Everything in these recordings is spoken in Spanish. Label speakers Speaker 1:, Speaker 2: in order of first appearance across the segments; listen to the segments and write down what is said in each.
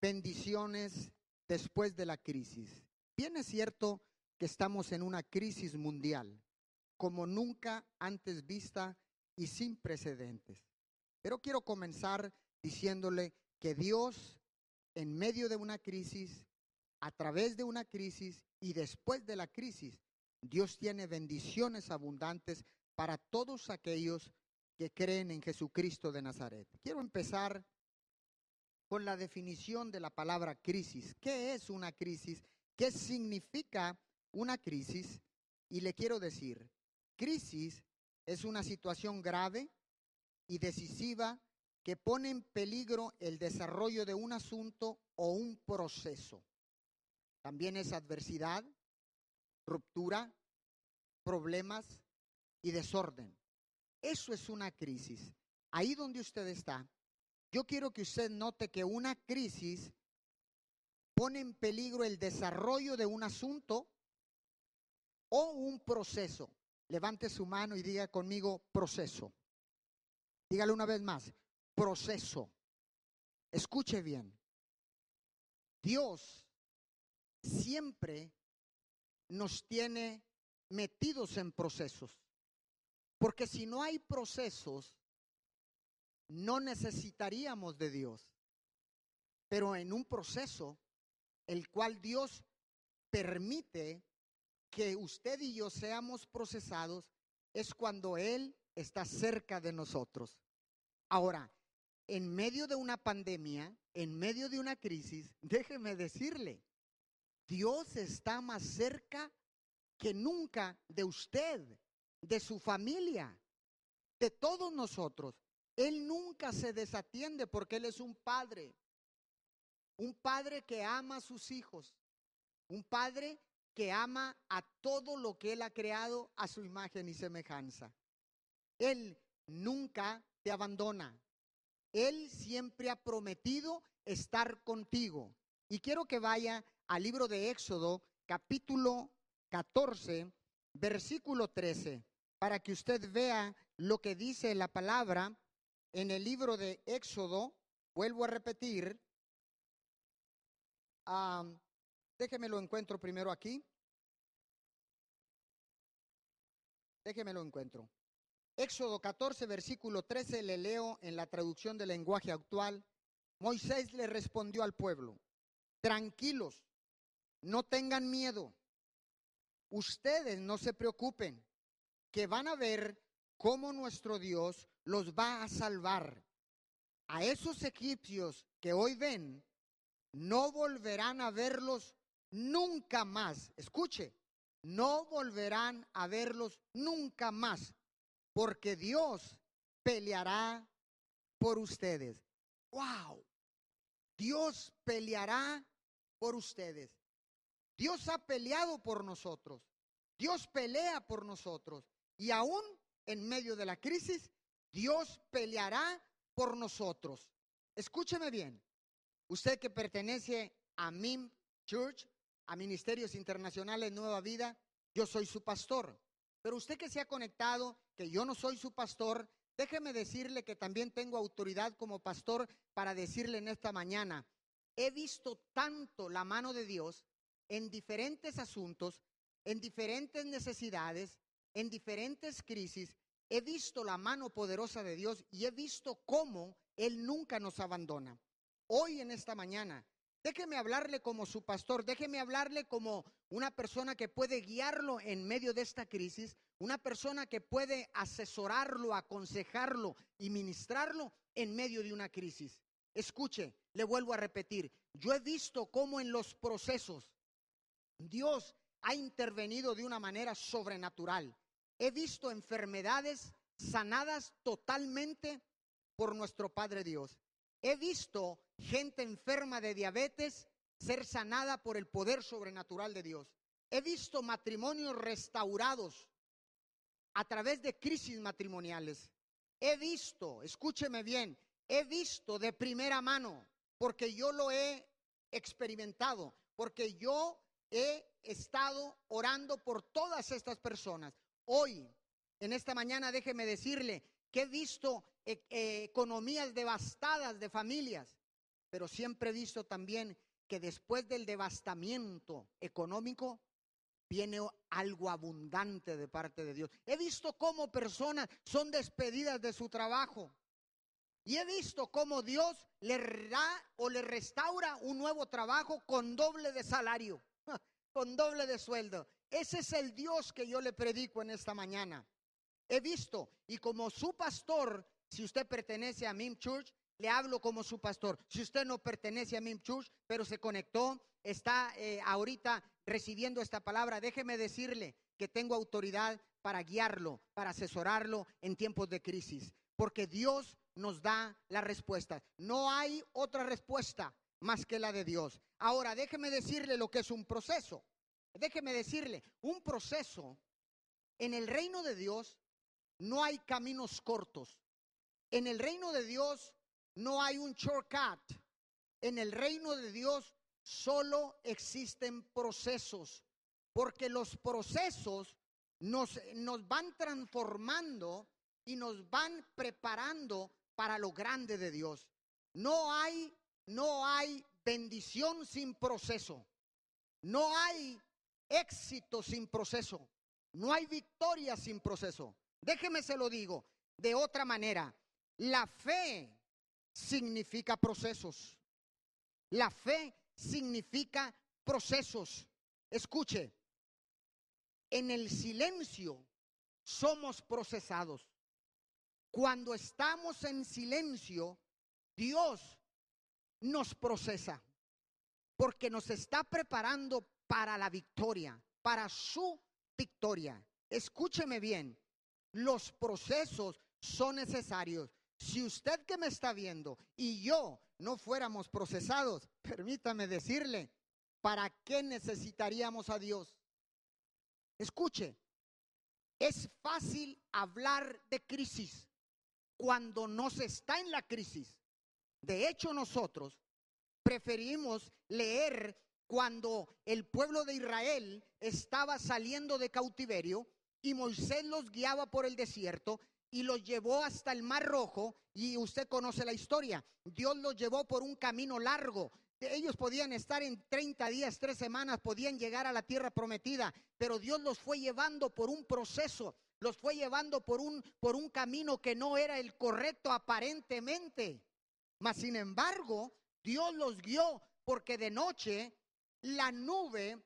Speaker 1: bendiciones después de la crisis. Bien es cierto que estamos en una crisis mundial, como nunca antes vista y sin precedentes. Pero quiero comenzar diciéndole que Dios, en medio de una crisis, a través de una crisis y después de la crisis, Dios tiene bendiciones abundantes para todos aquellos que creen en Jesucristo de Nazaret. Quiero empezar con la definición de la palabra crisis. ¿Qué es una crisis? ¿Qué significa una crisis? Y le quiero decir, crisis es una situación grave y decisiva que pone en peligro el desarrollo de un asunto o un proceso. También es adversidad, ruptura, problemas y desorden. Eso es una crisis. Ahí donde usted está, yo quiero que usted note que una crisis pone en peligro el desarrollo de un asunto o un proceso. Levante su mano y diga conmigo proceso. Dígale una vez más, proceso. Escuche bien. Dios siempre nos tiene metidos en procesos. Porque si no hay procesos, no necesitaríamos de Dios. Pero en un proceso, el cual Dios permite que usted y yo seamos procesados, es cuando Él está cerca de nosotros. Ahora, en medio de una pandemia, en medio de una crisis, déjeme decirle, Dios está más cerca que nunca de usted, de su familia, de todos nosotros. Él nunca se desatiende porque Él es un padre. Un padre que ama a sus hijos. Un padre que ama a todo lo que Él ha creado a su imagen y semejanza. Él nunca te abandona. Él siempre ha prometido estar contigo. Y quiero que vaya al libro de Éxodo, capítulo 14, versículo 13, para que usted vea lo que dice la palabra en el libro de Éxodo, vuelvo a repetir, déjeme lo encuentro primero aquí. Déjeme lo encuentro. Éxodo 14, versículo 13, le leo en la traducción del lenguaje actual. Moisés le respondió al pueblo, tranquilos, no tengan miedo, ustedes no se preocupen, que van a ver cómo nuestro Dios los va a salvar. A esos egipcios que hoy ven, no volverán a verlos nunca más. Escuche, no volverán a verlos nunca más, porque Dios peleará por ustedes. ¡Wow! Dios peleará por ustedes. Dios ha peleado por nosotros. Dios pelea por nosotros. Y aún en medio de la crisis, Dios peleará por nosotros. Escúcheme bien. Usted que pertenece a MIM Church, a Ministerios Internacionales Nueva Vida, yo soy su pastor. Pero usted que se ha conectado, que yo no soy su pastor, déjeme decirle que también tengo autoridad como pastor para decirle en esta mañana, he visto tanto la mano de Dios en diferentes asuntos, en diferentes necesidades, en diferentes crisis, he visto la mano poderosa de Dios y he visto cómo Él nunca nos abandona. Hoy en esta mañana, déjeme hablarle como su pastor, déjeme hablarle como una persona que puede guiarlo en medio de esta crisis, una persona que puede asesorarlo, aconsejarlo y ministrarlo en medio de una crisis. Escuche, le vuelvo a repetir, yo he visto cómo en los procesos Dios ha intervenido de una manera sobrenatural. He visto enfermedades sanadas totalmente por nuestro Padre Dios. He visto gente enferma de diabetes ser sanada por el poder sobrenatural de Dios. He visto matrimonios restaurados a través de crisis matrimoniales. He visto, escúcheme bien, he visto de primera mano, porque yo lo he experimentado, porque yo he estado orando por todas estas personas. Hoy, en esta mañana, déjeme decirle que he visto eh, eh, economías devastadas de familias. pero siempre he visto también que después del devastamiento económico viene algo abundante de parte de Dios. He visto cómo personas son despedidas de su trabajo. Y he visto cómo Dios le da o le restaura un nuevo trabajo con doble de salario, con doble de sueldo. Ese es el Dios que yo le predico en esta mañana. He visto, y como su pastor, si usted pertenece a Mim Church, le hablo como su pastor. Si usted no pertenece a Mim Church, pero se conectó, está eh, ahorita recibiendo esta palabra, déjeme decirle que tengo autoridad para guiarlo, para asesorarlo en tiempos de crisis, porque Dios nos da la respuesta. No hay otra respuesta más que la de Dios. Ahora, déjeme decirle lo que es un proceso. Déjeme decirle, un proceso en el reino de Dios no hay caminos cortos. En el reino de Dios no hay un shortcut. En el reino de Dios solo existen procesos, porque los procesos nos, nos van transformando y nos van preparando para lo grande de Dios. No hay, no hay bendición sin proceso. No hay éxito sin proceso. No hay victoria sin proceso. Déjeme se lo digo de otra manera. La fe significa procesos. La fe significa procesos. Escuche, en el silencio somos procesados. Cuando estamos en silencio, Dios nos procesa porque nos está preparando para la victoria, para su victoria. Escúcheme bien, los procesos son necesarios. Si usted que me está viendo y yo no fuéramos procesados, permítame decirle, ¿para qué necesitaríamos a Dios? Escuche, es fácil hablar de crisis cuando no se está en la crisis. De hecho, nosotros preferimos leer cuando el pueblo de Israel estaba saliendo de cautiverio y Moisés los guiaba por el desierto y los llevó hasta el Mar Rojo y usted conoce la historia. Dios los llevó por un camino largo. Ellos podían estar en 30 días, tres semanas, podían llegar a la tierra prometida, pero Dios los fue llevando por un proceso, los fue llevando por un, por un camino que no era el correcto aparentemente. Mas, sin embargo, Dios los guió porque de noche la nube,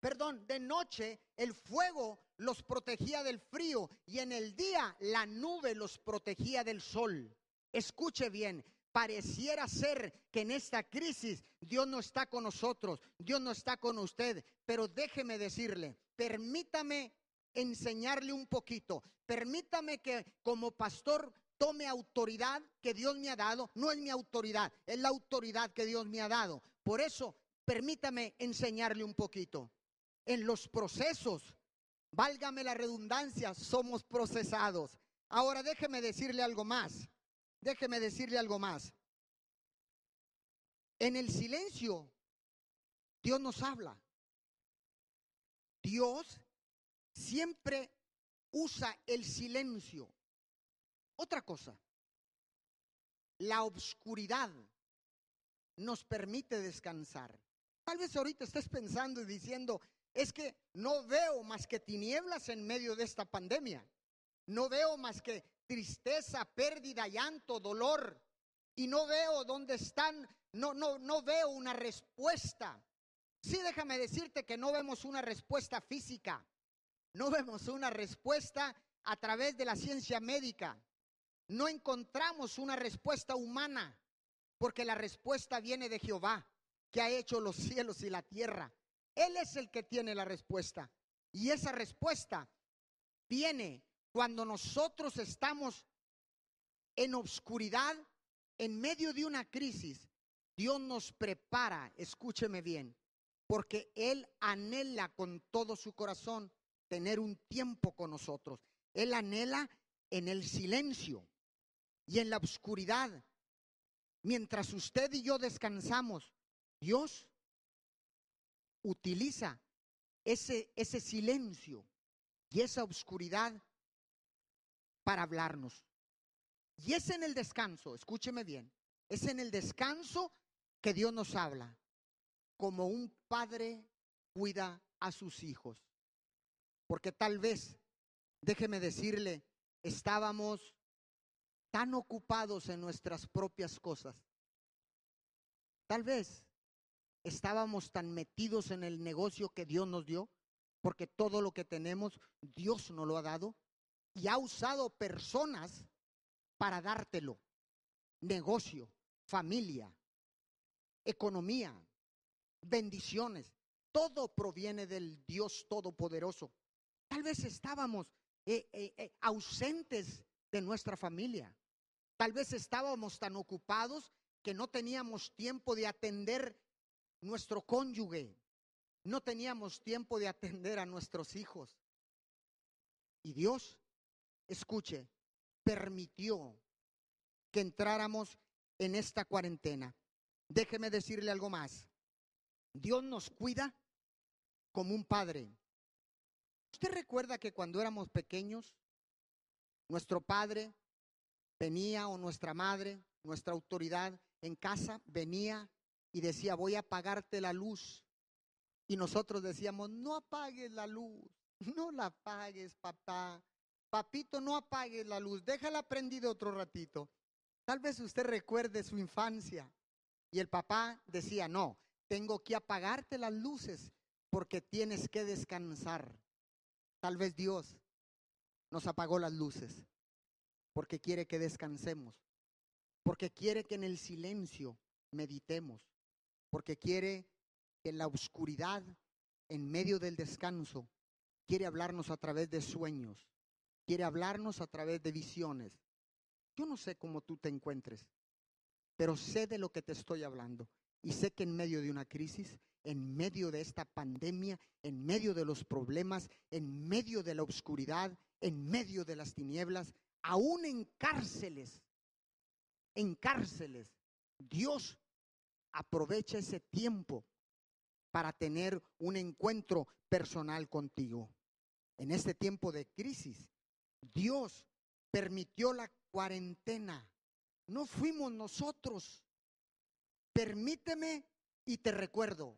Speaker 1: perdón, de noche el fuego los protegía del frío y en el día la nube los protegía del sol. Escuche bien, pareciera ser que en esta crisis Dios no está con nosotros, Dios no está con usted, pero déjeme decirle, permítame enseñarle un poquito, permítame que como pastor tome autoridad que Dios me ha dado, no es mi autoridad, es la autoridad que Dios me ha dado. Por eso, permítame enseñarle un poquito. En los procesos Válgame la redundancia, somos procesados. Ahora déjeme decirle algo más. Déjeme decirle algo más. En el silencio, Dios nos habla. Dios siempre usa el silencio. Otra cosa, la obscuridad nos permite descansar. Tal vez ahorita estés pensando y diciendo, es que no veo más que tinieblas en medio de esta pandemia. No veo más que tristeza, pérdida, llanto, dolor. Y no veo dónde están, no, no, no veo una respuesta. Sí, déjame decirte que no vemos una respuesta física. No vemos una respuesta a través de la ciencia médica. No encontramos una respuesta humana, porque la respuesta viene de Jehová, que ha hecho los cielos y la tierra. Él es el que tiene la respuesta. Y esa respuesta viene cuando nosotros estamos en obscuridad, en medio de una crisis. Dios nos prepara, escúcheme bien, porque Él anhela con todo su corazón tener un tiempo con nosotros. Él anhela en el silencio y en la oscuridad. Mientras usted y yo descansamos, Dios utiliza ese, ese silencio y esa oscuridad para hablarnos. Y es en el descanso, escúcheme bien, es en el descanso que Dios nos habla como un padre cuida a sus hijos. Porque tal vez, déjeme decirle, estábamos tan ocupados en nuestras propias cosas. Tal vez estábamos tan metidos en el negocio que Dios nos dio, porque todo lo que tenemos Dios nos lo ha dado y ha usado personas para dártelo. Negocio, familia, economía, bendiciones. Todo proviene del Dios Todopoderoso. Tal vez estábamos eh, eh, eh, ausentes de nuestra familia. Tal vez estábamos tan ocupados que no teníamos tiempo de atender nuestro cónyuge. No teníamos tiempo de atender a nuestros hijos. Y Dios, escuche, permitió que entráramos en esta cuarentena. Déjeme decirle algo más. Dios nos cuida como un padre. ¿Usted recuerda que cuando éramos pequeños, nuestro padre venía o nuestra madre, nuestra autoridad en casa venía y decía, voy a apagarte la luz? Y nosotros decíamos, no apagues la luz, no la apagues, papá. Papito, no apagues la luz, déjala prendida otro ratito. Tal vez usted recuerde su infancia. Y el papá decía, no, tengo que apagarte las luces porque tienes que descansar. Tal vez Dios nos apagó las luces porque quiere que descansemos, porque quiere que en el silencio meditemos, porque quiere que en la oscuridad, en medio del descanso, quiere hablarnos a través de sueños, quiere hablarnos a través de visiones. Yo no sé cómo tú te encuentres, pero sé de lo que te estoy hablando. Y sé que en medio de una crisis, en medio de esta pandemia, en medio de los problemas, en medio de la oscuridad, en medio de las tinieblas, aún en cárceles, en cárceles, Dios aprovecha ese tiempo para tener un encuentro personal contigo. En este tiempo de crisis, Dios permitió la cuarentena. No fuimos nosotros. Permíteme y te recuerdo,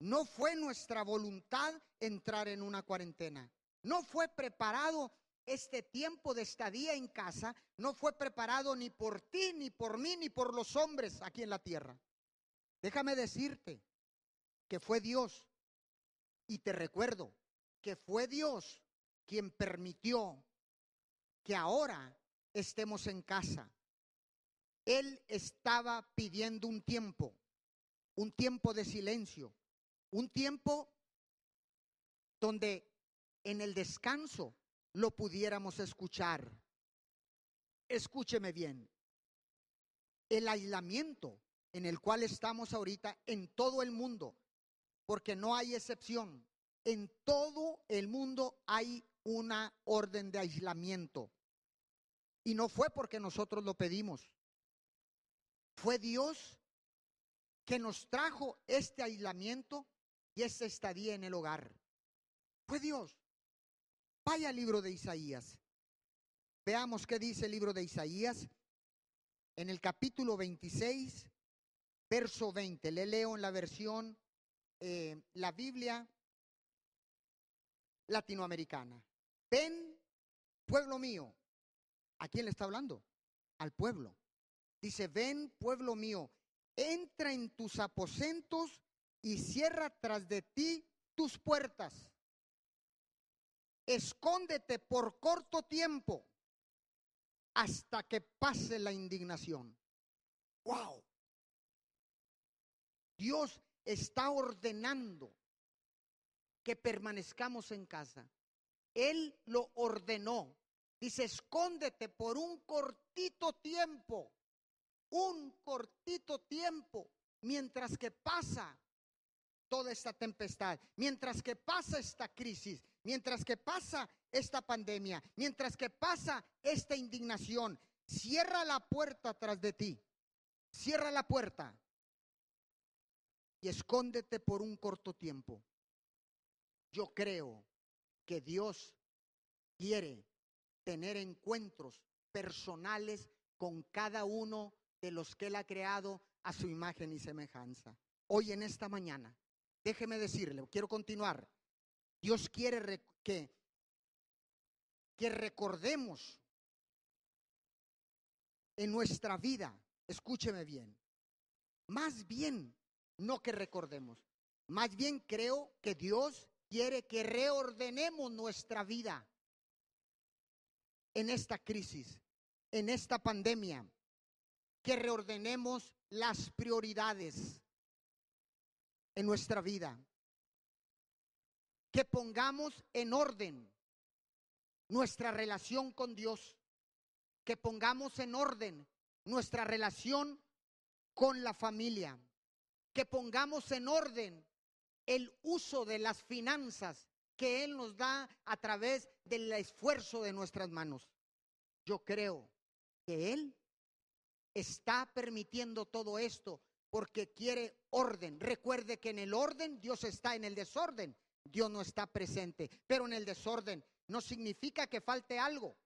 Speaker 1: no fue nuestra voluntad entrar en una cuarentena. No fue preparado este tiempo de estadía en casa, no fue preparado ni por ti, ni por mí, ni por los hombres aquí en la tierra. Déjame decirte que fue Dios. Y te recuerdo que fue Dios quien permitió que ahora estemos en casa. Él estaba pidiendo un tiempo, un tiempo de silencio, un tiempo donde en el descanso lo pudiéramos escuchar. Escúcheme bien. El aislamiento en el cual estamos ahorita en todo el mundo, porque no hay excepción, en todo el mundo hay una orden de aislamiento. Y no fue porque nosotros lo pedimos. Fue Dios que nos trajo este aislamiento y esta estadía en el hogar. Fue Dios. Vaya al libro de Isaías. Veamos qué dice el libro de Isaías en el capítulo 26, verso 20. Le leo en la versión, eh, la Biblia latinoamericana. Ven, pueblo mío. ¿A quién le está hablando? Al pueblo. Dice, ven, pueblo mío, entra en tus aposentos y cierra tras de ti tus puertas. Escóndete por corto tiempo hasta que pase la indignación. Wow. Dios está ordenando que permanezcamos en casa. Él lo ordenó. Dice, escóndete por un cortito tiempo, un cortito tiempo, mientras que pasa toda esta tempestad, mientras que pasa esta crisis, mientras que pasa esta pandemia, mientras que pasa esta indignación. Cierra la puerta tras de ti, cierra la puerta y escóndete por un corto tiempo. Yo creo que Dios quiere tener encuentros personales con cada uno de los que Él ha creado a su imagen y semejanza. Hoy en esta mañana, déjeme decirle, quiero continuar. Dios quiere que, que recordemos en nuestra vida, escúcheme bien, más bien no que recordemos, más bien creo que Dios quiere que reordenemos nuestra vida en esta crisis, en esta pandemia, que reordenemos las prioridades en nuestra vida, que pongamos en orden nuestra relación con Dios, que pongamos en orden nuestra relación con la familia, que pongamos en orden el uso de las finanzas que Él nos da a través del esfuerzo de nuestras manos. Yo creo que Él está permitiendo todo esto porque quiere orden. Recuerde que en el orden Dios está, en el desorden Dios no está presente, pero en el desorden no significa que falte algo.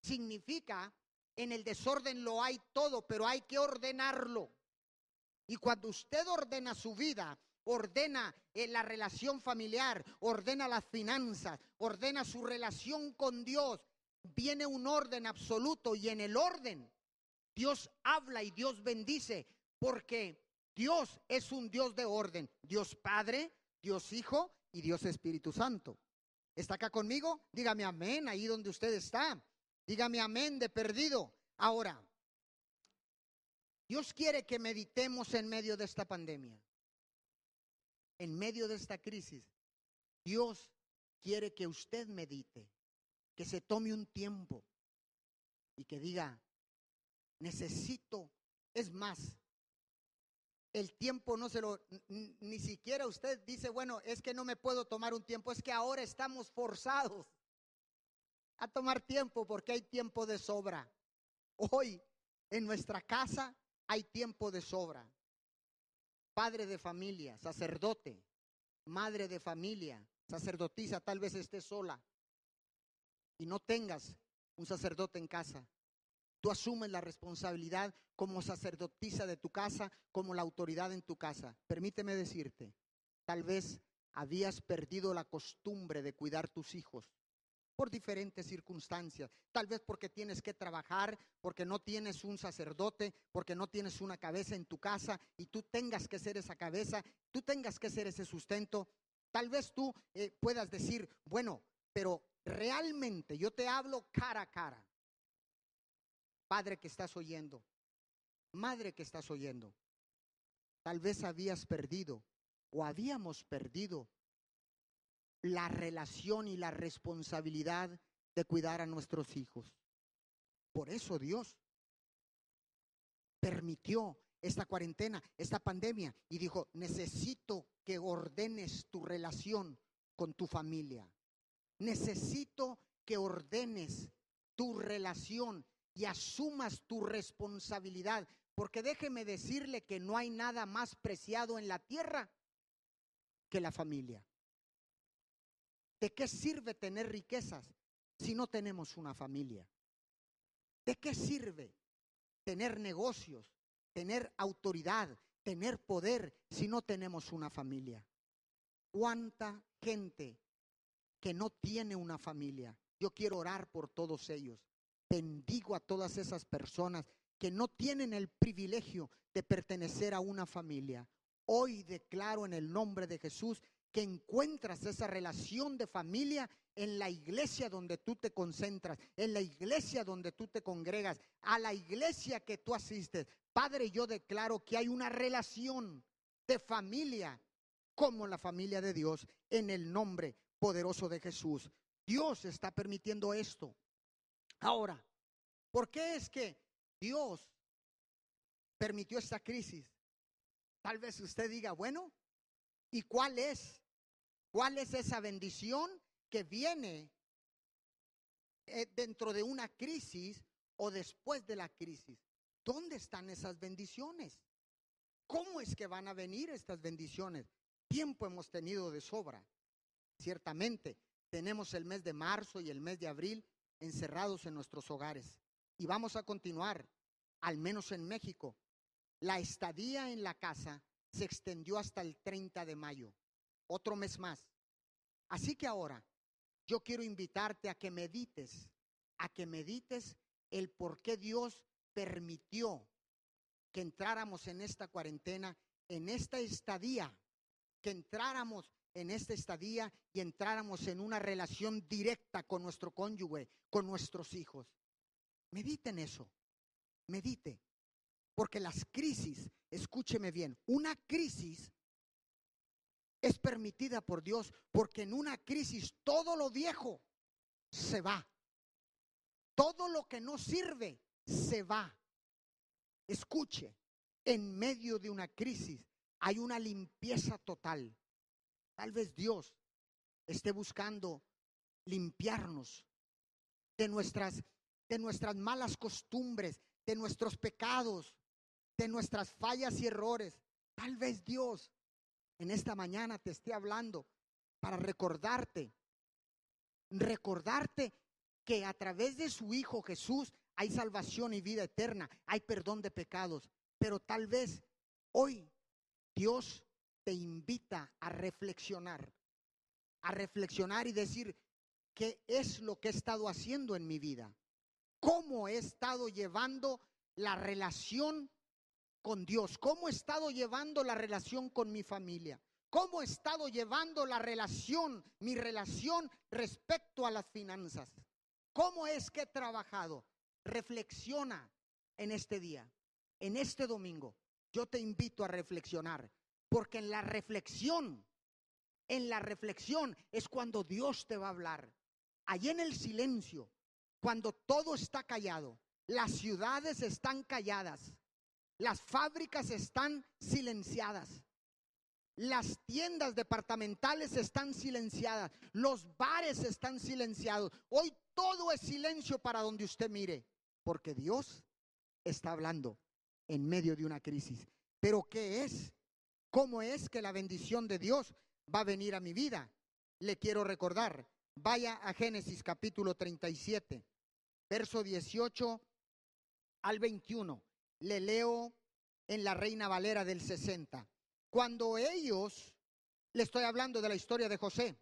Speaker 1: Significa en el desorden lo hay todo, pero hay que ordenarlo. Y cuando usted ordena su vida, ordena eh, la relación familiar, ordena las finanzas, ordena su relación con Dios, viene un orden absoluto y en el orden Dios habla y Dios bendice, porque Dios es un Dios de orden, Dios Padre, Dios Hijo y Dios Espíritu Santo. ¿Está acá conmigo? Dígame amén ahí donde usted está. Dígame amén de perdido. Ahora, Dios quiere que meditemos en medio de esta pandemia, en medio de esta crisis. Dios quiere que usted medite, que se tome un tiempo y que diga, necesito, es más, el tiempo no se lo, ni siquiera usted dice, bueno, es que no me puedo tomar un tiempo, es que ahora estamos forzados a tomar tiempo porque hay tiempo de sobra. Hoy en nuestra casa hay tiempo de sobra. Padre de familia, sacerdote, madre de familia, sacerdotisa, tal vez esté sola y no tengas un sacerdote en casa. Tú asumes la responsabilidad como sacerdotisa de tu casa, como la autoridad en tu casa. Permíteme decirte, tal vez habías perdido la costumbre de cuidar tus hijos por diferentes circunstancias. Tal vez porque tienes que trabajar, porque no tienes un sacerdote, porque no tienes una cabeza en tu casa y tú tengas que ser esa cabeza, tú tengas que ser ese sustento. Tal vez tú eh, puedas decir, bueno, pero realmente yo te hablo cara a cara. Padre que estás oyendo, madre que estás oyendo, tal vez habías perdido o habíamos perdido la relación y la responsabilidad de cuidar a nuestros hijos. Por eso Dios permitió esta cuarentena, esta pandemia, y dijo, necesito que ordenes tu relación con tu familia. Necesito que ordenes tu relación y asumas tu responsabilidad, porque déjeme decirle que no hay nada más preciado en la tierra que la familia. ¿De qué sirve tener riquezas si no tenemos una familia? ¿De qué sirve tener negocios, tener autoridad, tener poder si no tenemos una familia? ¿Cuánta gente que no tiene una familia? Yo quiero orar por todos ellos. Bendigo a todas esas personas que no tienen el privilegio de pertenecer a una familia. Hoy declaro en el nombre de Jesús que encuentras esa relación de familia en la iglesia donde tú te concentras, en la iglesia donde tú te congregas, a la iglesia que tú asistes. Padre, yo declaro que hay una relación de familia como la familia de Dios en el nombre poderoso de Jesús. Dios está permitiendo esto. Ahora, ¿por qué es que Dios permitió esta crisis? Tal vez usted diga, bueno, ¿y cuál es ¿Cuál es esa bendición que viene eh, dentro de una crisis o después de la crisis? ¿Dónde están esas bendiciones? ¿Cómo es que van a venir estas bendiciones? Tiempo hemos tenido de sobra. Ciertamente, tenemos el mes de marzo y el mes de abril encerrados en nuestros hogares. Y vamos a continuar al menos en México, la estadía en la casa se extendió hasta el 30 de mayo, otro mes más. Así que ahora yo quiero invitarte a que medites, a que medites el por qué Dios permitió que entráramos en esta cuarentena, en esta estadía, que entráramos en esta estadía y entráramos en una relación directa con nuestro cónyuge, con nuestros hijos. Medite en eso, medite, porque las crisis, escúcheme bien, una crisis es permitida por Dios, porque en una crisis todo lo viejo se va. Todo lo que no sirve se va. Escuche, en medio de una crisis hay una limpieza total. Tal vez Dios esté buscando limpiarnos de nuestras de nuestras malas costumbres, de nuestros pecados, de nuestras fallas y errores. Tal vez Dios en esta mañana te esté hablando para recordarte, recordarte que a través de su Hijo Jesús hay salvación y vida eterna, hay perdón de pecados, pero tal vez hoy Dios te invita a reflexionar, a reflexionar y decir, ¿qué es lo que he estado haciendo en mi vida? ¿Cómo he estado llevando la relación con Dios? ¿Cómo he estado llevando la relación con mi familia? ¿Cómo he estado llevando la relación, mi relación respecto a las finanzas? ¿Cómo es que he trabajado? Reflexiona en este día, en este domingo. Yo te invito a reflexionar, porque en la reflexión, en la reflexión es cuando Dios te va a hablar. Allí en el silencio, cuando todo está callado, las ciudades están calladas, las fábricas están silenciadas. Las tiendas departamentales están silenciadas. Los bares están silenciados. Hoy todo es silencio para donde usted mire. Porque Dios está hablando en medio de una crisis. Pero ¿qué es? ¿Cómo es que la bendición de Dios va a venir a mi vida? Le quiero recordar. Vaya a Génesis capítulo 37, verso 18 al 21 le leo en la Reina Valera del 60. Cuando ellos, le estoy hablando de la historia de José,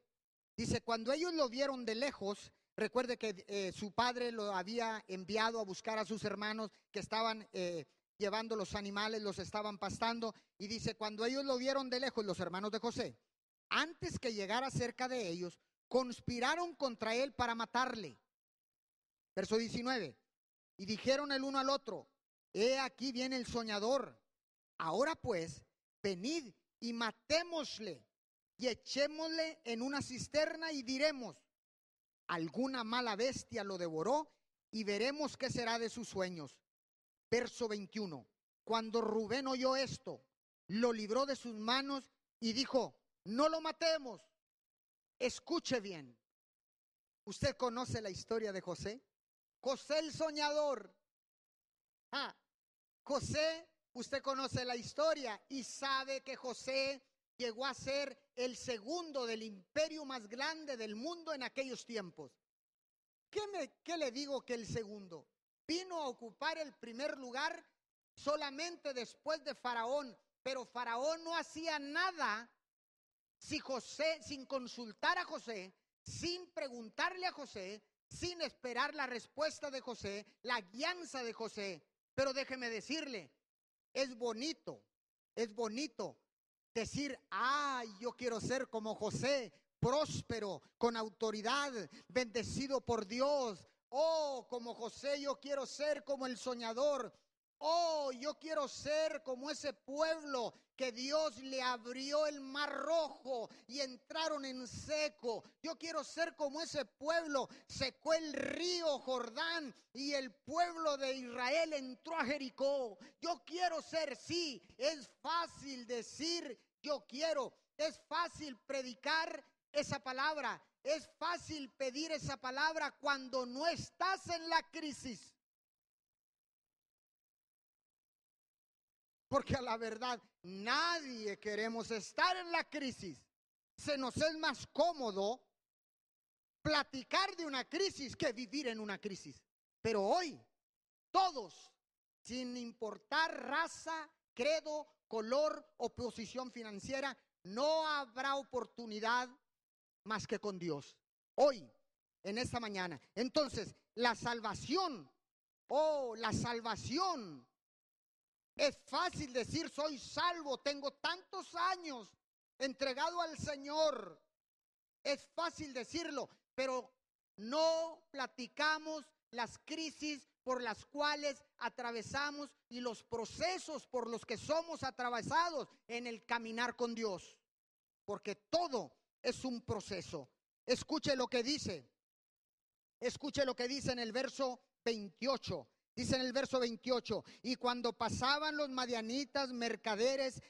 Speaker 1: dice, cuando ellos lo vieron de lejos, recuerde que eh, su padre lo había enviado a buscar a sus hermanos que estaban eh, llevando los animales, los estaban pastando, y dice, cuando ellos lo vieron de lejos, los hermanos de José, antes que llegara cerca de ellos, conspiraron contra él para matarle. Verso 19. Y dijeron el uno al otro, He aquí viene el soñador. Ahora pues, venid y matémosle y echémosle en una cisterna y diremos, alguna mala bestia lo devoró y veremos qué será de sus sueños. Verso 21. Cuando Rubén oyó esto, lo libró de sus manos y dijo, no lo matemos. Escuche bien. ¿Usted conoce la historia de José? José el soñador. Ah, José, usted conoce la historia y sabe que José llegó a ser el segundo del imperio más grande del mundo en aquellos tiempos. ¿Qué, me, qué le digo que el segundo? Vino a ocupar el primer lugar solamente después de Faraón, pero Faraón no hacía nada si José, sin consultar a José, sin preguntarle a José, sin esperar la respuesta de José, la guianza de José. Pero déjeme decirle, es bonito, es bonito decir, ay, yo quiero ser como José, próspero, con autoridad, bendecido por Dios. Oh, como José, yo quiero ser como el soñador. Oh, yo quiero ser como ese pueblo que Dios le abrió el mar rojo y entraron en seco. Yo quiero ser como ese pueblo, secó el río Jordán y el pueblo de Israel entró a Jericó. Yo quiero ser, sí, es fácil decir yo quiero, es fácil predicar esa palabra, es fácil pedir esa palabra cuando no estás en la crisis. Porque a la verdad, nadie queremos estar en la crisis. Se nos es más cómodo platicar de una crisis que vivir en una crisis. Pero hoy, todos sin importar raza, credo, color o posición financiera, no habrá oportunidad más que con Dios. Hoy, en esta mañana. Entonces, la salvación, oh, la salvación. Es fácil decir, soy salvo, tengo tantos años entregado al Señor. Es fácil decirlo, pero no platicamos las crisis por las cuales atravesamos y los procesos por los que somos atravesados en el caminar con Dios. Porque todo es un proceso. Escuche lo que dice. Escuche lo que dice en el verso 28. Dice en el verso 28, y cuando pasaban los madianitas mercaderes,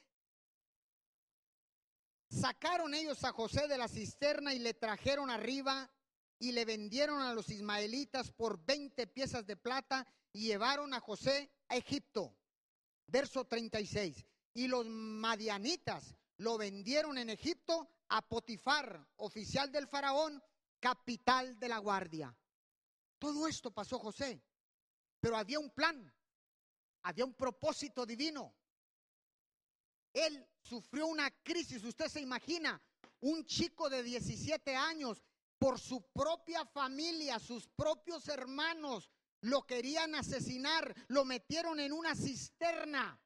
Speaker 1: sacaron ellos a José de la cisterna y le trajeron arriba y le vendieron a los ismaelitas por 20 piezas de plata y llevaron a José a Egipto. Verso 36. Y los madianitas lo vendieron en Egipto a Potifar, oficial del faraón, capital de la guardia. Todo esto pasó José, pero había un plan, había un propósito divino. Él sufrió una crisis, usted se imagina, un chico de 17 años, por su propia familia, sus propios hermanos, lo querían asesinar, lo metieron en una cisterna.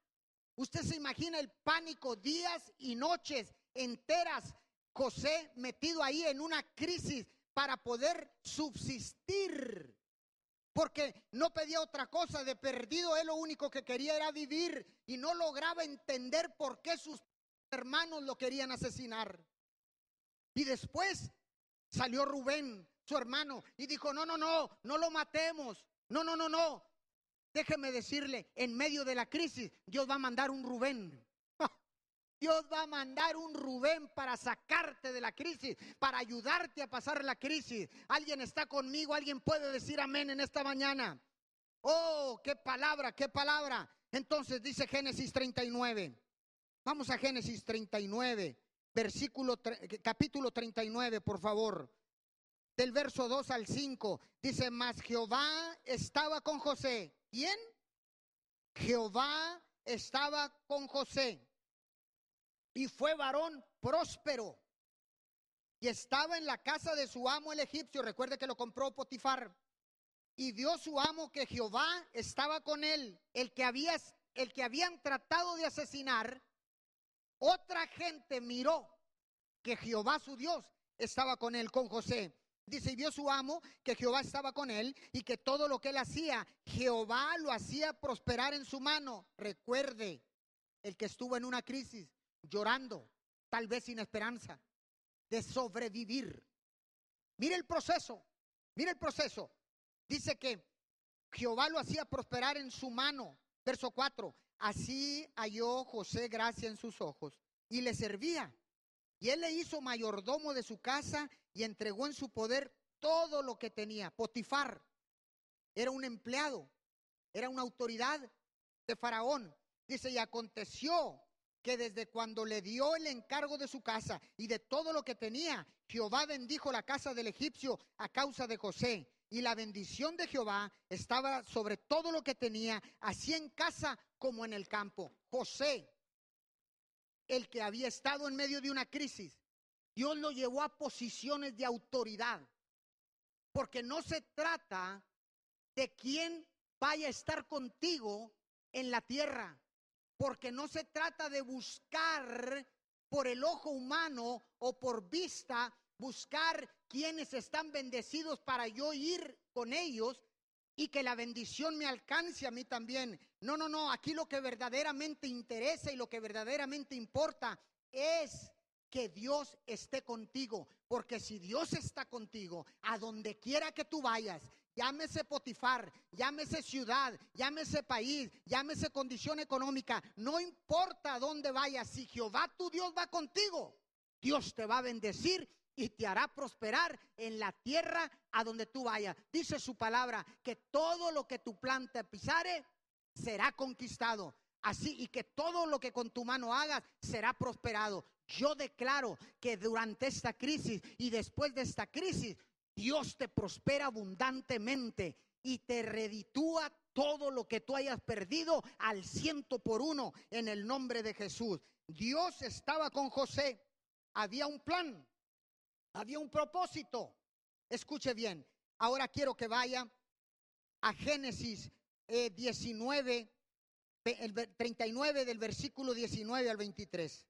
Speaker 1: Usted se imagina el pánico, días y noches enteras, José metido ahí en una crisis para poder subsistir. Porque no pedía otra cosa, de perdido él lo único que quería era vivir y no lograba entender por qué sus hermanos lo querían asesinar. Y después salió Rubén, su hermano, y dijo, no, no, no, no lo matemos. No, no, no, no. Déjeme decirle, en medio de la crisis, Dios va a mandar un Rubén. Dios va a mandar un Rubén para sacarte de la crisis, para ayudarte a pasar la crisis. Alguien está conmigo, alguien puede decir amén en esta mañana. Oh, qué palabra, qué palabra. Entonces dice Génesis 39. Vamos a Génesis 39, versículo capítulo 39, por favor. Del verso 2 al 5 dice, "Mas Jehová estaba con José." ¿Quién? Jehová estaba con José y fue varón próspero. Y estaba en la casa de su amo el egipcio. Recuerde que lo compró Potifar. Y vio su amo que Jehová estaba con él. El que, había, el que habían tratado de asesinar. Otra gente miró que Jehová su Dios estaba con él, con José. Dice, y vio su amo que Jehová estaba con él y que todo lo que él hacía, Jehová lo hacía prosperar en su mano. Recuerde, el que estuvo en una crisis, llorando, tal vez sin esperanza de sobrevivir. Mire el proceso, mire el proceso. Dice que Jehová lo hacía prosperar en su mano. Verso 4. Así halló José gracia en sus ojos y le servía. Y él le hizo mayordomo de su casa y entregó en su poder todo lo que tenía. Potifar era un empleado, era una autoridad de Faraón. Dice, y aconteció que desde cuando le dio el encargo de su casa y de todo lo que tenía, Jehová bendijo la casa del egipcio a causa de José. Y la bendición de Jehová estaba sobre todo lo que tenía, así en casa como en el campo. José, el que había estado en medio de una crisis, Dios lo llevó a posiciones de autoridad. Porque no se trata de quién vaya a estar contigo en la tierra porque no se trata de buscar por el ojo humano o por vista, buscar quienes están bendecidos para yo ir con ellos y que la bendición me alcance a mí también. No, no, no, aquí lo que verdaderamente interesa y lo que verdaderamente importa es que Dios esté contigo, porque si Dios está contigo, a donde quiera que tú vayas, llámese Potifar, llámese ciudad, llámese país, llámese condición económica, no importa dónde vayas, si Jehová tu Dios va contigo, Dios te va a bendecir y te hará prosperar en la tierra a donde tú vayas. Dice su palabra que todo lo que tu planta pisare será conquistado. Así y que todo lo que con tu mano hagas será prosperado. Yo declaro que durante esta crisis y después de esta crisis, Dios te prospera abundantemente y te reditúa todo lo que tú hayas perdido al ciento por uno en el nombre de Jesús. Dios estaba con José. Había un plan, había un propósito. Escuche bien. Ahora quiero que vaya a Génesis 19, eh, el 39 del versículo 19 al 23.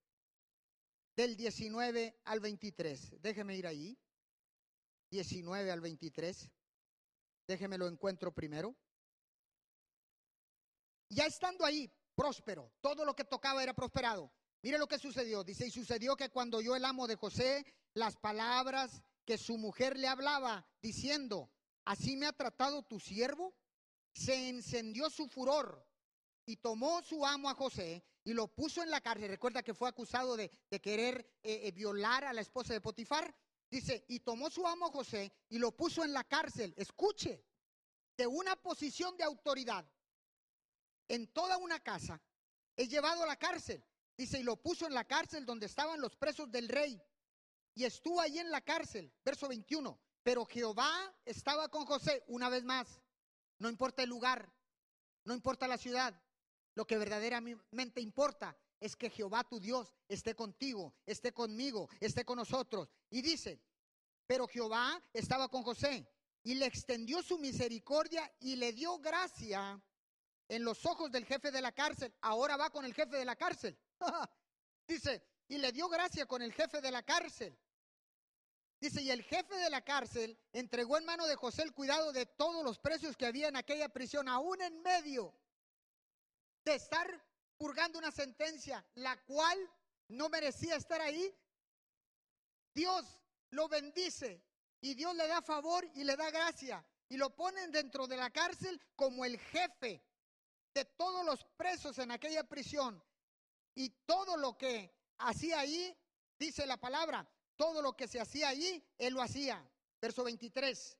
Speaker 1: Del 19 al 23. Déjeme ir ahí. 19 al 23. Déjeme lo encuentro primero. Ya estando ahí, próspero, todo lo que tocaba era prosperado. Mire lo que sucedió. Dice, y sucedió que cuando yo el amo de José, las palabras que su mujer le hablaba, diciendo, así me ha tratado tu siervo, se encendió su furor y tomó su amo a José y lo puso en la cárcel. Recuerda que fue acusado de, querer eh, eh, violar a la esposa de Potifar. Dice, y tomó su amo José y lo puso en la cárcel. Escuche, de una posición de autoridad en toda una casa, es llevado a la cárcel. Dice, y lo puso en la cárcel donde estaban los presos del rey. Y estuvo ahí en la cárcel, verso 21. Pero Jehová estaba con José una vez más. No importa el lugar, no importa la ciudad. Lo que verdaderamente importa es que Jehová tu Dios esté contigo, esté conmigo, esté con nosotros. Y dice, pero Jehová estaba con José y le extendió su misericordia y le dio gracia en los ojos del jefe de la cárcel. Ahora va con el jefe de la cárcel. dice, y le dio gracia con el jefe de la cárcel. Dice, y el jefe de la cárcel entregó en mano de José el cuidado de todos los presos que había en aquella prisión, aún en medio de estar purgando una sentencia, la cual no merecía estar ahí, Dios lo bendice y Dios le da favor y le da gracia y lo ponen dentro de la cárcel como el jefe de todos los presos en aquella prisión. Y todo lo que hacía ahí, dice la palabra, todo lo que se hacía ahí, él lo hacía. Verso 23.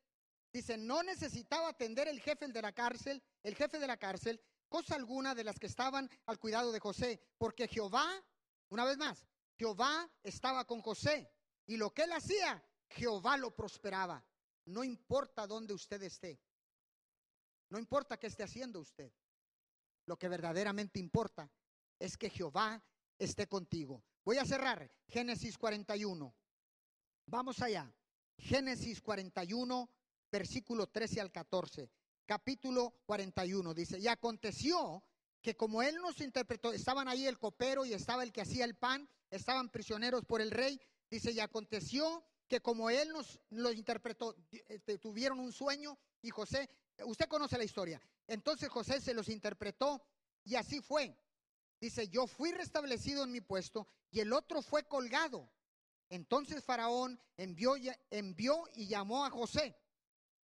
Speaker 1: Dice, no necesitaba atender el jefe de la cárcel, el jefe de la cárcel, cosa alguna de las que estaban al cuidado de José, porque Jehová, una vez más, Jehová estaba con José y lo que él hacía, Jehová lo prosperaba. No importa dónde usted esté, no importa qué esté haciendo usted, lo que verdaderamente importa es que Jehová esté contigo. Voy a cerrar Génesis 41. Vamos allá. Génesis 41, versículo 13 al 14 capítulo 41. Dice, y aconteció que como él nos interpretó, estaban ahí el copero y estaba el que hacía el pan, estaban prisioneros por el rey. Dice, y aconteció que como él nos lo interpretó, este, tuvieron un sueño y José, usted conoce la historia. Entonces José se los interpretó y así fue. Dice, yo fui restablecido en mi puesto y el otro fue colgado. Entonces Faraón envió, envió y llamó a José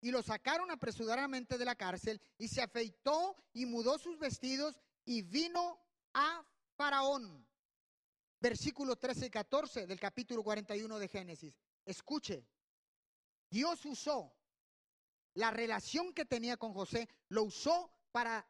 Speaker 1: y lo sacaron apresuradamente de la cárcel y se afeitó y mudó sus vestidos y vino a Faraón. Versículo 13 y 14 del capítulo 41 de Génesis. Escuche, Dios usó la relación que tenía con José, lo usó para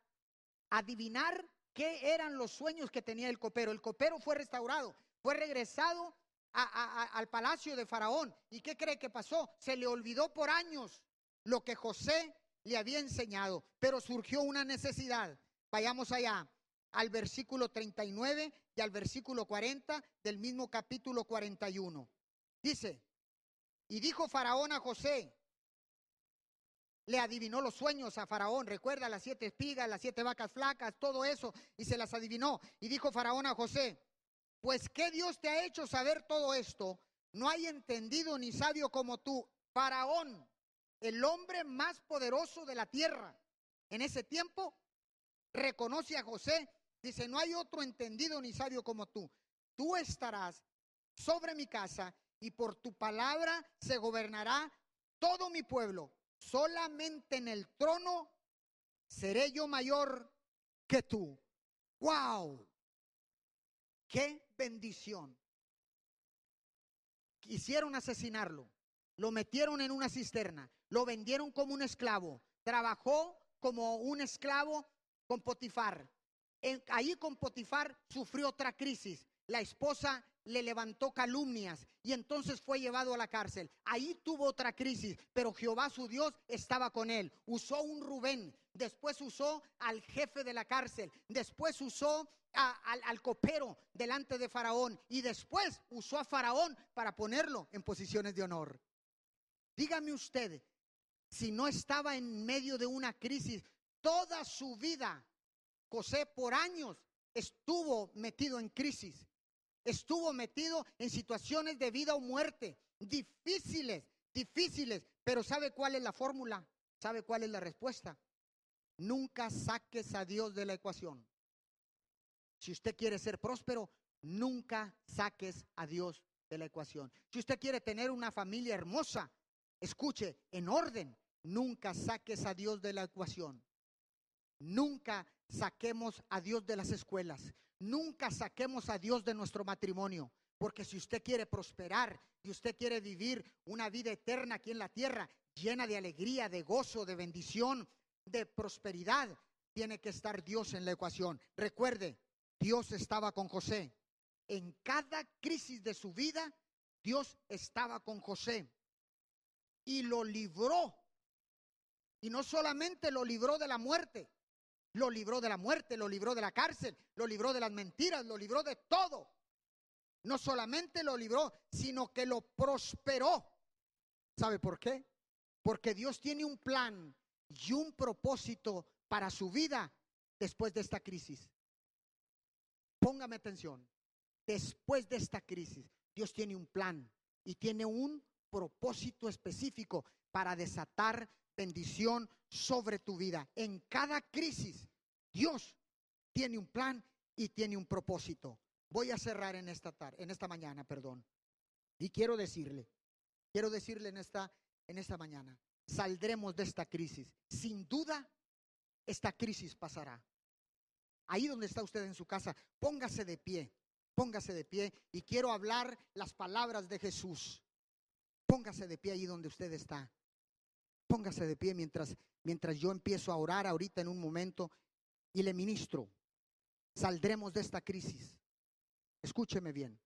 Speaker 1: adivinar qué eran los sueños que tenía el copero. El copero fue restaurado, fue regresado al palacio de Faraón. ¿Y qué cree que pasó? Se le olvidó por años lo que José le había enseñado, pero surgió una necesidad. Vayamos allá al versículo 39 y al versículo 40 del mismo capítulo 41. Dice, y dijo Faraón a José, le adivinó los sueños a Faraón, recuerda las siete espigas, las siete vacas flacas, todo eso, y se las adivinó. Y dijo Faraón a José, pues ¿qué Dios te ha hecho saber todo esto? No hay entendido ni sabio como tú. Faraón, el hombre más poderoso de la tierra. En ese tiempo reconoce a José, dice, no hay otro entendido ni sabio como tú. Tú estarás sobre mi casa y por tu palabra se gobernará todo mi pueblo. Solamente en el trono seré yo mayor que tú. ¡Wow! ¡Qué bendición! Quisieron asesinarlo, lo metieron en una cisterna, lo vendieron como un esclavo. Trabajó como un esclavo con Potifar. ahí con Potifar sufrió otra crisis. La esposa le levantó calumnias y entonces fue llevado a la cárcel. Ahí tuvo otra crisis, pero Jehová su Dios estaba con él. Usó un Rubén, después usó al jefe de la cárcel, después usó al, al copero delante de Faraón y después usó a Faraón para ponerlo en posiciones de honor. Dígame usted, si no estaba en medio de una crisis, toda su vida, José por años estuvo metido en crisis, estuvo metido en situaciones de vida o muerte, difíciles, difíciles, pero ¿sabe cuál es la fórmula? ¿Sabe cuál es la respuesta? Nunca saques a Dios de la ecuación. Si usted quiere ser próspero, nunca saques a Dios de la ecuación. Si usted quiere tener una familia hermosa, escuche, en orden, nunca saques a Dios de la ecuación. Nunca saquemos a Dios de las escuelas. Nunca saquemos a Dios de nuestro matrimonio. Porque si usted quiere prosperar y usted quiere vivir una vida eterna aquí en la tierra, llena de alegría, de gozo, de bendición, de prosperidad, tiene que estar Dios en la ecuación. Recuerde, Dios estaba con José. En cada crisis de su vida, Dios estaba con José y lo libró. Y no solamente lo libró de la muerte, lo libró de la muerte, lo libró de la cárcel, lo libró de las mentiras, lo libró de todo. No solamente lo libró, sino que lo prosperó. ¿Sabe por qué? Porque Dios tiene un plan y un propósito para su vida después de esta crisis. Póngame atención. Después de esta crisis, Dios tiene un plan y tiene un propósito específico para desatar bendición sobre tu vida. En cada crisis, Dios tiene un plan y tiene un propósito. Voy a cerrar en esta tarde, en esta mañana, perdón. Y quiero decirle, quiero decirle en esta en esta mañana, saldremos de esta crisis. Sin duda, esta crisis pasará. Ahí donde está usted en su casa, póngase de pie, póngase de pie y quiero hablar las palabras de Jesús. Póngase de pie ahí donde usted está. Póngase de pie mientras, mientras yo empiezo a orar ahorita en un momento y le ministro. Saldremos de esta crisis. Escúcheme bien.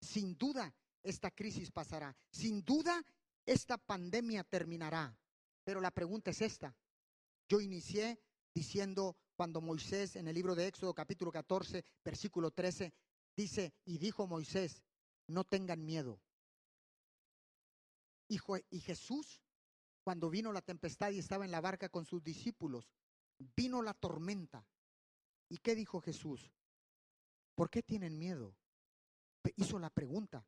Speaker 1: Sin duda, esta crisis pasará. Sin duda, esta pandemia terminará. Pero la pregunta es esta. Yo inicié diciendo cuando Moisés en el libro de Éxodo capítulo 14, versículo 13, dice, y dijo Moisés, no tengan miedo. Y, y Jesús, cuando vino la tempestad y estaba en la barca con sus discípulos, vino la tormenta. ¿Y qué dijo Jesús? ¿Por qué tienen miedo? Hizo la pregunta.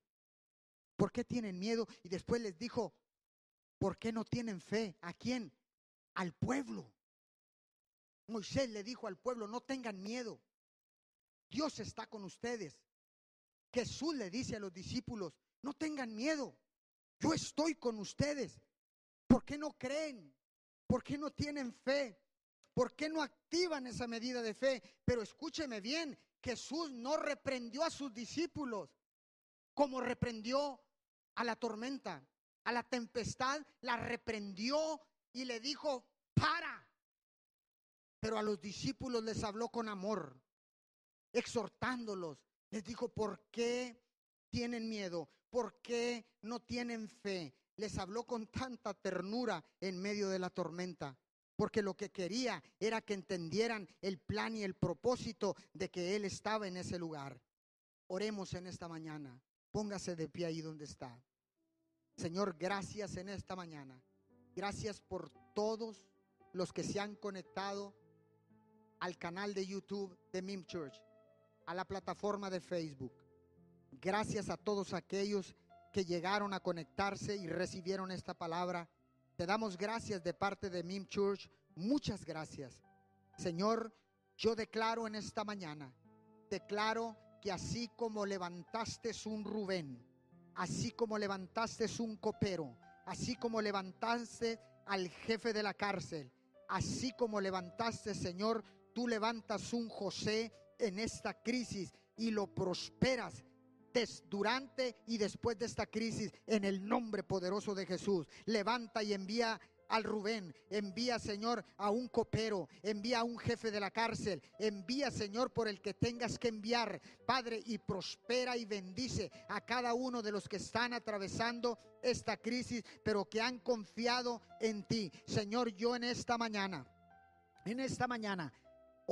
Speaker 1: ¿Por qué tienen miedo? Y después les dijo, ¿por qué no tienen fe? ¿A quién? Al pueblo. Moisés le dijo al pueblo, no tengan miedo. Dios está con ustedes. Jesús le dice a los discípulos, no tengan miedo. Yo estoy con ustedes. ¿Por qué no creen? ¿Por qué no tienen fe? ¿Por qué no activan esa medida de fe? Pero escúcheme bien, Jesús no reprendió a sus discípulos como reprendió a la tormenta, a la tempestad, la reprendió y le dijo, para. Pero a los discípulos les habló con amor, exhortándolos. Les dijo, ¿por qué tienen miedo? ¿Por qué no tienen fe? Les habló con tanta ternura en medio de la tormenta porque lo que quería era que entendieran el plan y el propósito de que Él estaba en ese lugar. Oremos en esta mañana. Póngase de pie ahí donde está. Señor, gracias en esta mañana. Gracias por todos los que se han conectado al canal de YouTube de MIM Church, a la plataforma de Facebook. Gracias a todos aquellos que llegaron a conectarse y recibieron esta palabra. Te damos gracias de parte de MIM Church. Muchas gracias. Señor, yo declaro en esta mañana, declaro que así como levantaste un Rubén, así como levantaste un copero, así como levantaste al jefe de la cárcel, así como levantaste, Señor, tú levantas un José en esta crisis y lo prosperas durante y después de esta crisis en el nombre poderoso de Jesús. Levanta y envía al Rubén, envía Señor a un copero, envía a un jefe de la cárcel, envía Señor por el que tengas que enviar, Padre, y prospera y bendice a cada uno de los que están atravesando esta crisis, pero que han confiado en ti. Señor, yo en esta mañana En esta mañana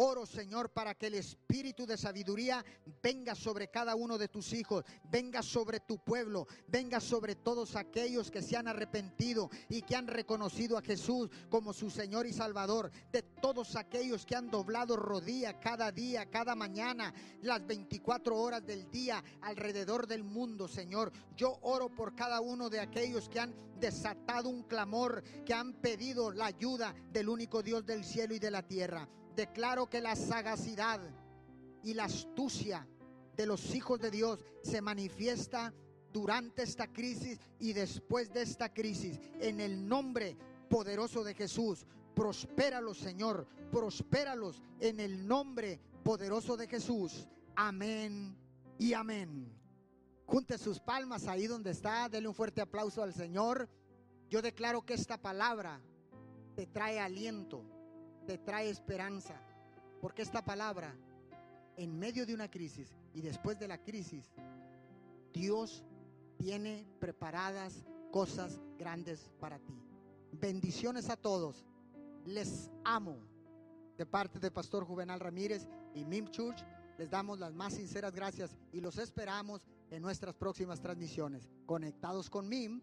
Speaker 1: Oro, Señor, para que el espíritu de sabiduría venga sobre cada uno de tus hijos, venga sobre tu pueblo, venga sobre todos aquellos que se han arrepentido y que han reconocido a Jesús como su Señor y Salvador, de todos aquellos que han doblado rodilla cada día, cada mañana, las 24 horas del día alrededor del mundo, Señor. Yo oro por cada uno de aquellos que han desatado un clamor, que han pedido la ayuda del único Dios del cielo y de la tierra declaro que la sagacidad y la astucia de los hijos de Dios se manifiesta durante esta crisis y después de esta crisis. En el nombre poderoso de Jesús, prospéralos, Señor, prospéralos en el nombre poderoso de Jesús. Amén y amén. Junte sus palmas ahí donde está, dele un fuerte aplauso al Señor. Yo declaro que esta palabra te trae aliento te trae esperanza. Porque esta palabra, en medio de una crisis y después de la crisis, Dios tiene preparadas cosas grandes para ti. Bendiciones a todos. Les amo. De parte de Pastor Juvenal Ramírez y Mim Church, les damos las más sinceras gracias y los esperamos en nuestras próximas transmisiones. Conectados con Mim